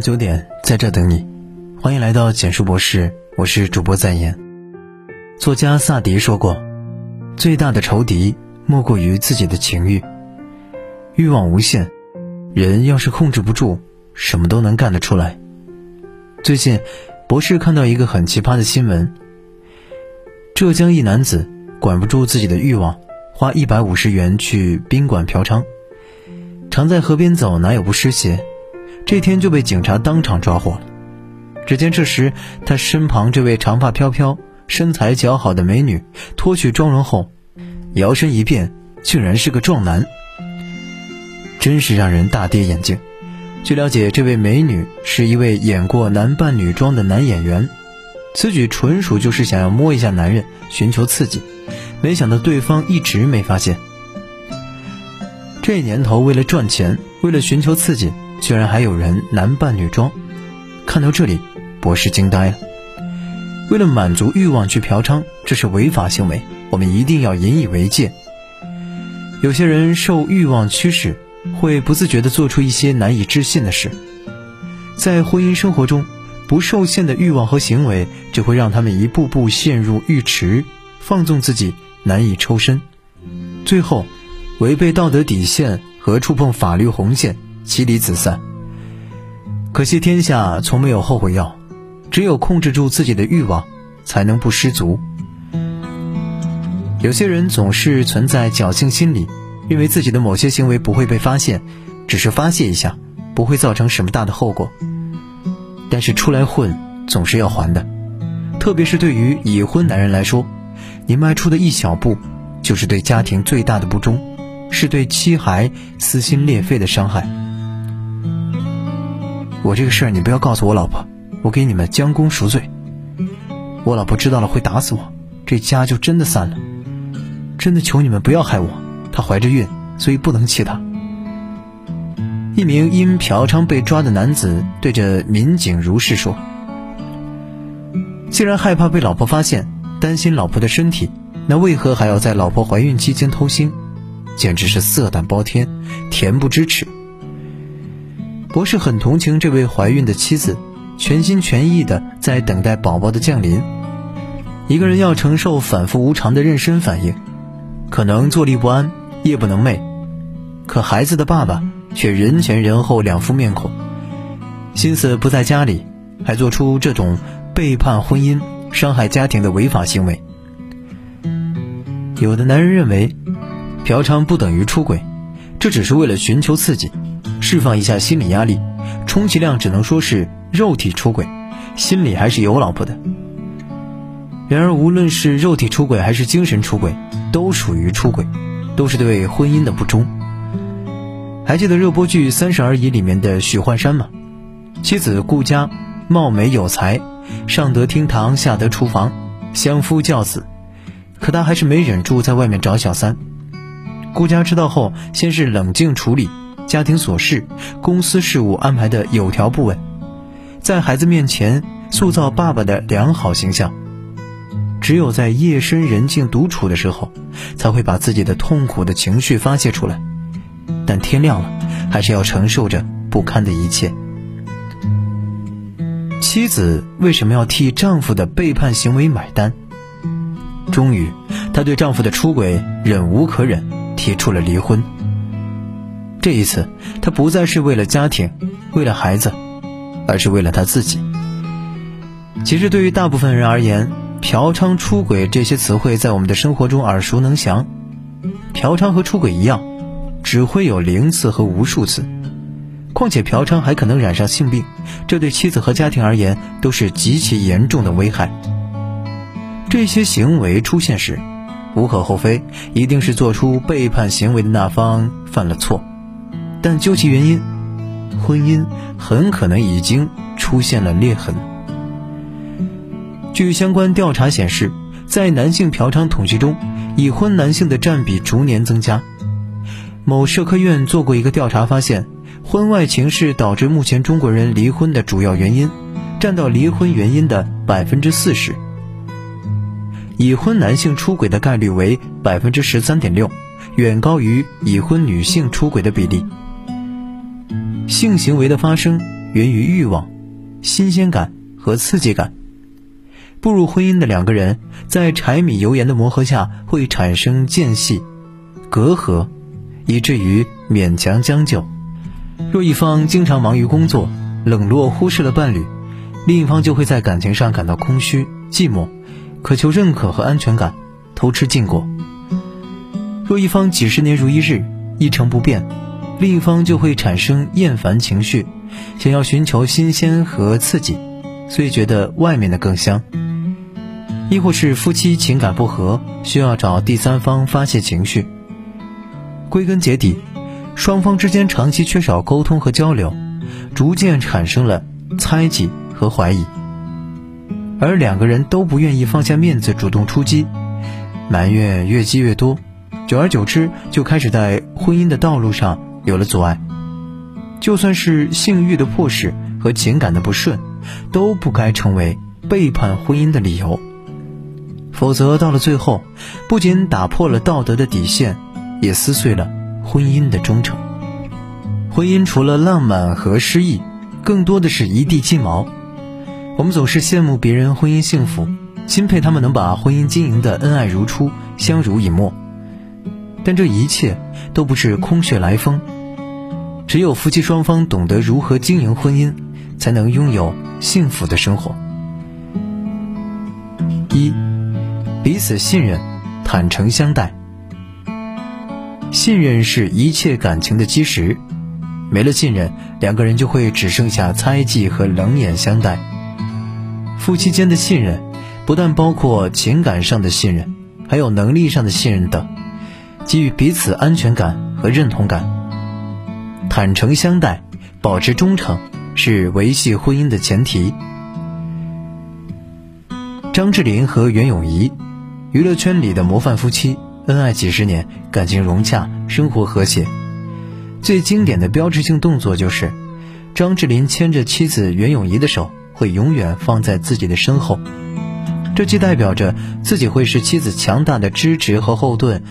上九点，在这等你。欢迎来到简述博士，我是主播在言。作家萨迪说过：“最大的仇敌莫过于自己的情欲。欲望无限，人要是控制不住，什么都能干得出来。”最近，博士看到一个很奇葩的新闻：浙江一男子管不住自己的欲望，花一百五十元去宾馆嫖娼。常在河边走，哪有不湿鞋？这天就被警察当场抓获了。只见这时，他身旁这位长发飘飘、身材姣好的美女脱去妆容后，摇身一变，竟然是个壮男，真是让人大跌眼镜。据了解，这位美女是一位演过男扮女装的男演员，此举纯属就是想要摸一下男人，寻求刺激。没想到对方一直没发现。这年头，为了赚钱，为了寻求刺激，居然还有人男扮女装。看到这里，博士惊呆了。为了满足欲望去嫖娼，这是违法行为，我们一定要引以为戒。有些人受欲望驱使，会不自觉地做出一些难以置信的事。在婚姻生活中，不受限的欲望和行为，只会让他们一步步陷入浴池，放纵自己，难以抽身，最后。违背道德底线和触碰法律红线，妻离子散。可惜天下从没有后悔药，只有控制住自己的欲望，才能不失足。有些人总是存在侥幸心理，认为自己的某些行为不会被发现，只是发泄一下，不会造成什么大的后果。但是出来混总是要还的，特别是对于已婚男人来说，你迈出的一小步，就是对家庭最大的不忠。是对妻孩撕心裂肺的伤害。我这个事儿你不要告诉我老婆，我给你们将功赎罪。我老婆知道了会打死我，这家就真的散了。真的求你们不要害我，她怀着孕，所以不能气她。一名因嫖娼被抓的男子对着民警如是说：“既然害怕被老婆发现，担心老婆的身体，那为何还要在老婆怀孕期间偷腥？”简直是色胆包天，恬不知耻。博士很同情这位怀孕的妻子，全心全意的在等待宝宝的降临。一个人要承受反复无常的妊娠反应，可能坐立不安，夜不能寐。可孩子的爸爸却人前人后两副面孔，心思不在家里，还做出这种背叛婚姻、伤害家庭的违法行为。有的男人认为。嫖娼不等于出轨，这只是为了寻求刺激，释放一下心理压力，充其量只能说是肉体出轨，心里还是有老婆的。然而，无论是肉体出轨还是精神出轨，都属于出轨，都是对婚姻的不忠。还记得热播剧《三十而已》里面的许幻山吗？妻子顾佳貌美有才，上得厅堂，下得厨房，相夫教子，可他还是没忍住在外面找小三。顾佳知道后，先是冷静处理家庭琐事、公司事务安排的有条不紊，在孩子面前塑造爸爸的良好形象。只有在夜深人静独处的时候，才会把自己的痛苦的情绪发泄出来。但天亮了，还是要承受着不堪的一切。妻子为什么要替丈夫的背叛行为买单？终于，她对丈夫的出轨忍无可忍。提出了离婚。这一次，他不再是为了家庭，为了孩子，而是为了他自己。其实，对于大部分人而言，嫖娼、出轨这些词汇在我们的生活中耳熟能详。嫖娼和出轨一样，只会有零次和无数次。况且，嫖娼还可能染上性病，这对妻子和家庭而言都是极其严重的危害。这些行为出现时，无可厚非，一定是做出背叛行为的那方犯了错，但究其原因，婚姻很可能已经出现了裂痕。据相关调查显示，在男性嫖娼统计中，已婚男性的占比逐年增加。某社科院做过一个调查，发现婚外情是导致目前中国人离婚的主要原因，占到离婚原因的百分之四十。已婚男性出轨的概率为百分之十三点六，远高于已婚女性出轨的比例。性行为的发生源于欲望、新鲜感和刺激感。步入婚姻的两个人，在柴米油盐的磨合下，会产生间隙、隔阂，以至于勉强将就。若一方经常忙于工作，冷落忽视了伴侣，另一方就会在感情上感到空虚、寂寞，渴求认可和安全感，偷吃禁果。若一方几十年如一日，一成不变，另一方就会产生厌烦情绪，想要寻求新鲜和刺激，所以觉得外面的更香。亦或是夫妻情感不和，需要找第三方发泄情绪。归根结底，双方之间长期缺少沟通和交流，逐渐产生了猜忌和怀疑，而两个人都不愿意放下面子主动出击，埋怨越积越多，久而久之就开始在婚姻的道路上有了阻碍。就算是性欲的迫使和情感的不顺，都不该成为背叛婚姻的理由。否则，到了最后，不仅打破了道德的底线，也撕碎了婚姻的忠诚。婚姻除了浪漫和诗意，更多的是一地鸡毛。我们总是羡慕别人婚姻幸福，钦佩他们能把婚姻经营的恩爱如初、相濡以沫。但这一切都不是空穴来风。只有夫妻双方懂得如何经营婚姻，才能拥有幸福的生活。一。彼此信任，坦诚相待。信任是一切感情的基石，没了信任，两个人就会只剩下猜忌和冷眼相待。夫妻间的信任，不但包括情感上的信任，还有能力上的信任等，给予彼此安全感和认同感。坦诚相待，保持忠诚，是维系婚姻的前提。张智霖和袁咏仪。娱乐圈里的模范夫妻，恩爱几十年，感情融洽，生活和谐。最经典的标志性动作就是，张智霖牵着妻子袁咏仪的手，会永远放在自己的身后。这既代表着自己会是妻子强大的支持和后盾，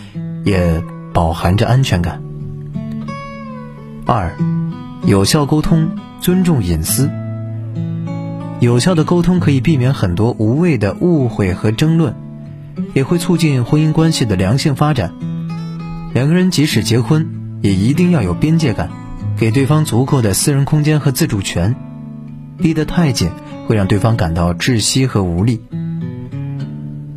也饱含着安全感。二，有效沟通，尊重隐私。有效的沟通可以避免很多无谓的误会和争论。也会促进婚姻关系的良性发展。两个人即使结婚，也一定要有边界感，给对方足够的私人空间和自主权。逼得太紧，会让对方感到窒息和无力。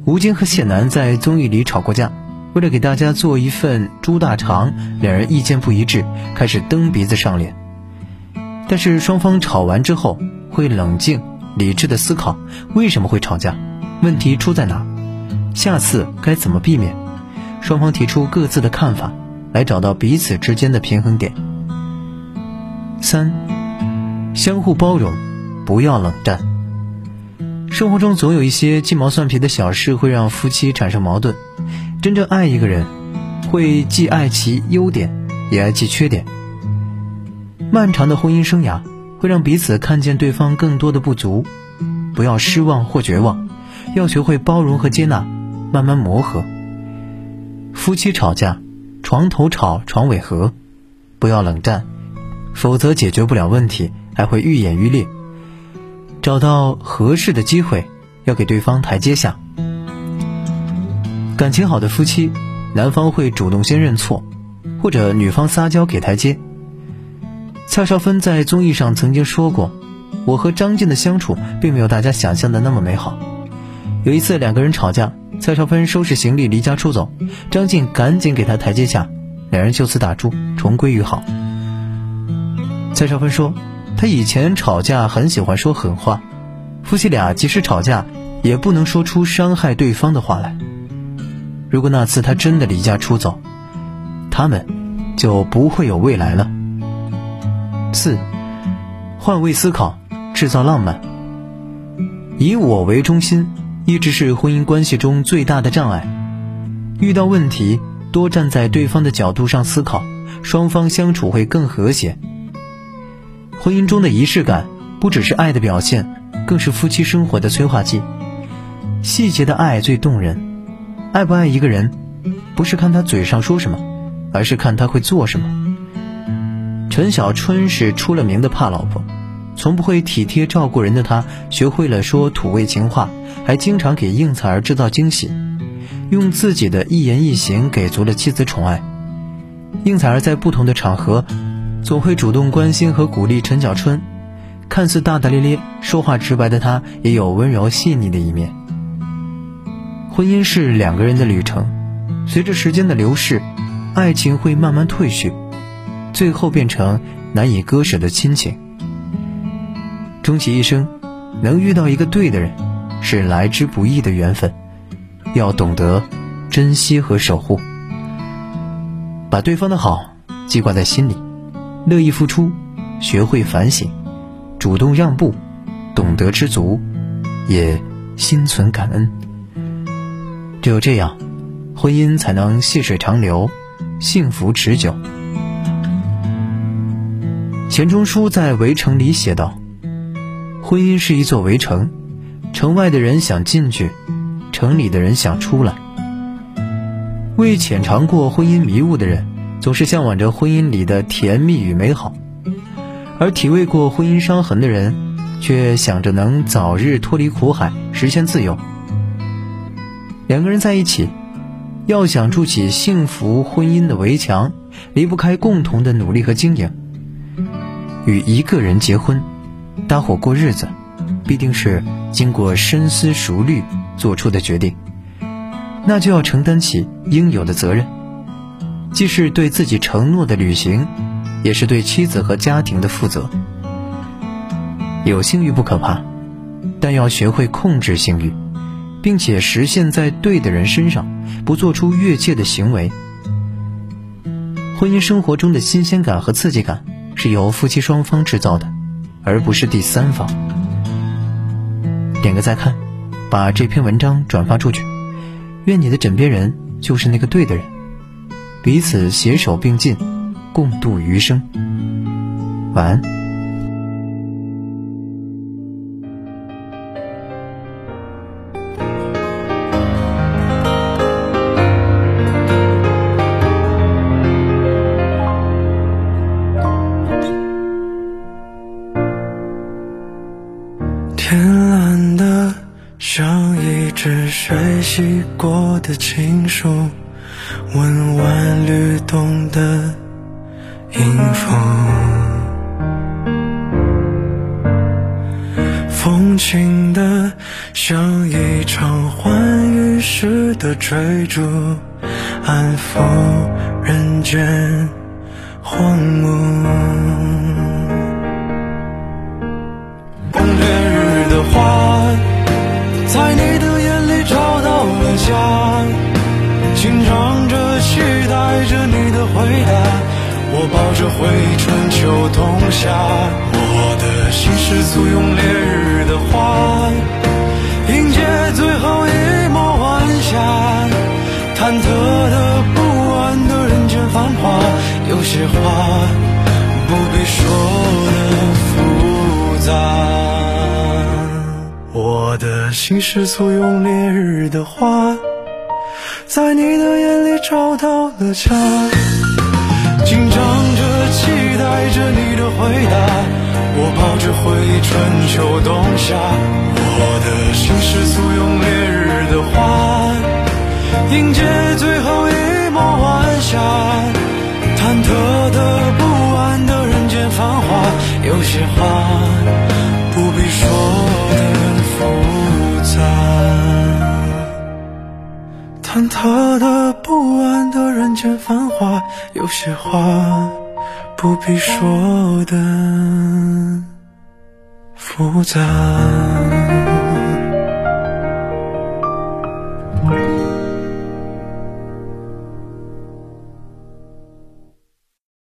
吴京和谢楠在综艺里吵过架，为了给大家做一份猪大肠，两人意见不一致，开始蹬鼻子上脸。但是双方吵完之后，会冷静理智的思考为什么会吵架，问题出在哪。下次该怎么避免？双方提出各自的看法，来找到彼此之间的平衡点。三，相互包容，不要冷战。生活中总有一些鸡毛蒜皮的小事会让夫妻产生矛盾。真正爱一个人，会既爱其优点，也爱其缺点。漫长的婚姻生涯会让彼此看见对方更多的不足，不要失望或绝望，要学会包容和接纳。慢慢磨合。夫妻吵架，床头吵，床尾和，不要冷战，否则解决不了问题，还会愈演愈烈。找到合适的机会，要给对方台阶下。感情好的夫妻，男方会主动先认错，或者女方撒娇给台阶。蔡少芬在综艺上曾经说过：“我和张晋的相处，并没有大家想象的那么美好。”有一次两个人吵架。蔡少芬收拾行李离家出走，张晋赶紧给她台阶下，两人就此打住，重归于好。蔡少芬说，她以前吵架很喜欢说狠话，夫妻俩即使吵架，也不能说出伤害对方的话来。如果那次他真的离家出走，他们就不会有未来了。四，换位思考，制造浪漫，以我为中心。一直是婚姻关系中最大的障碍。遇到问题，多站在对方的角度上思考，双方相处会更和谐。婚姻中的仪式感，不只是爱的表现，更是夫妻生活的催化剂。细节的爱最动人。爱不爱一个人，不是看他嘴上说什么，而是看他会做什么。陈小春是出了名的怕老婆，从不会体贴照顾人的他，学会了说土味情话，还经常给应采儿制造惊喜，用自己的一言一行给足了妻子宠爱。应采儿在不同的场合，总会主动关心和鼓励陈小春。看似大大咧咧、说话直白的他，也有温柔细腻的一面。婚姻是两个人的旅程，随着时间的流逝，爱情会慢慢褪去，最后变成难以割舍的亲情。终其一生，能遇到一个对的人，是来之不易的缘分，要懂得珍惜和守护，把对方的好记挂在心里，乐意付出，学会反省，主动让步，懂得知足，也心存感恩。只有这样，婚姻才能细水长流，幸福持久。钱钟书在《围城》里写道。婚姻是一座围城，城外的人想进去，城里的人想出来。未浅尝过婚姻迷雾的人，总是向往着婚姻里的甜蜜与美好；而体味过婚姻伤痕的人，却想着能早日脱离苦海，实现自由。两个人在一起，要想筑起幸福婚姻的围墙，离不开共同的努力和经营。与一个人结婚。搭伙过日子，必定是经过深思熟虑做出的决定，那就要承担起应有的责任，既是对自己承诺的履行，也是对妻子和家庭的负责。有性欲不可怕，但要学会控制性欲，并且实现在对的人身上，不做出越界的行为。婚姻生活中的新鲜感和刺激感，是由夫妻双方制造的。而不是第三方。点个再看，把这篇文章转发出去。愿你的枕边人就是那个对的人，彼此携手并进，共度余生。晚安。温婉律动的音符，风轻的像一场欢愉时的追逐，安抚人间荒芜。烈日的花，在你的。我抱着回忆春秋冬夏，我的心是簇拥烈日的花，迎接最后一抹晚霞。忐忑的、不安的人间繁华，有些话不必说的复杂。我的心是簇拥烈日的花，在你的眼里找到了家，紧张着，期待着你的回答。我抱着回忆春秋冬夏，我的心是簇拥烈日的花，迎接最后一抹晚霞。忐忑的、不安的人间繁华，有些话不必说的复杂。忐忑的、不安的人间繁华，有些话不必说的复杂。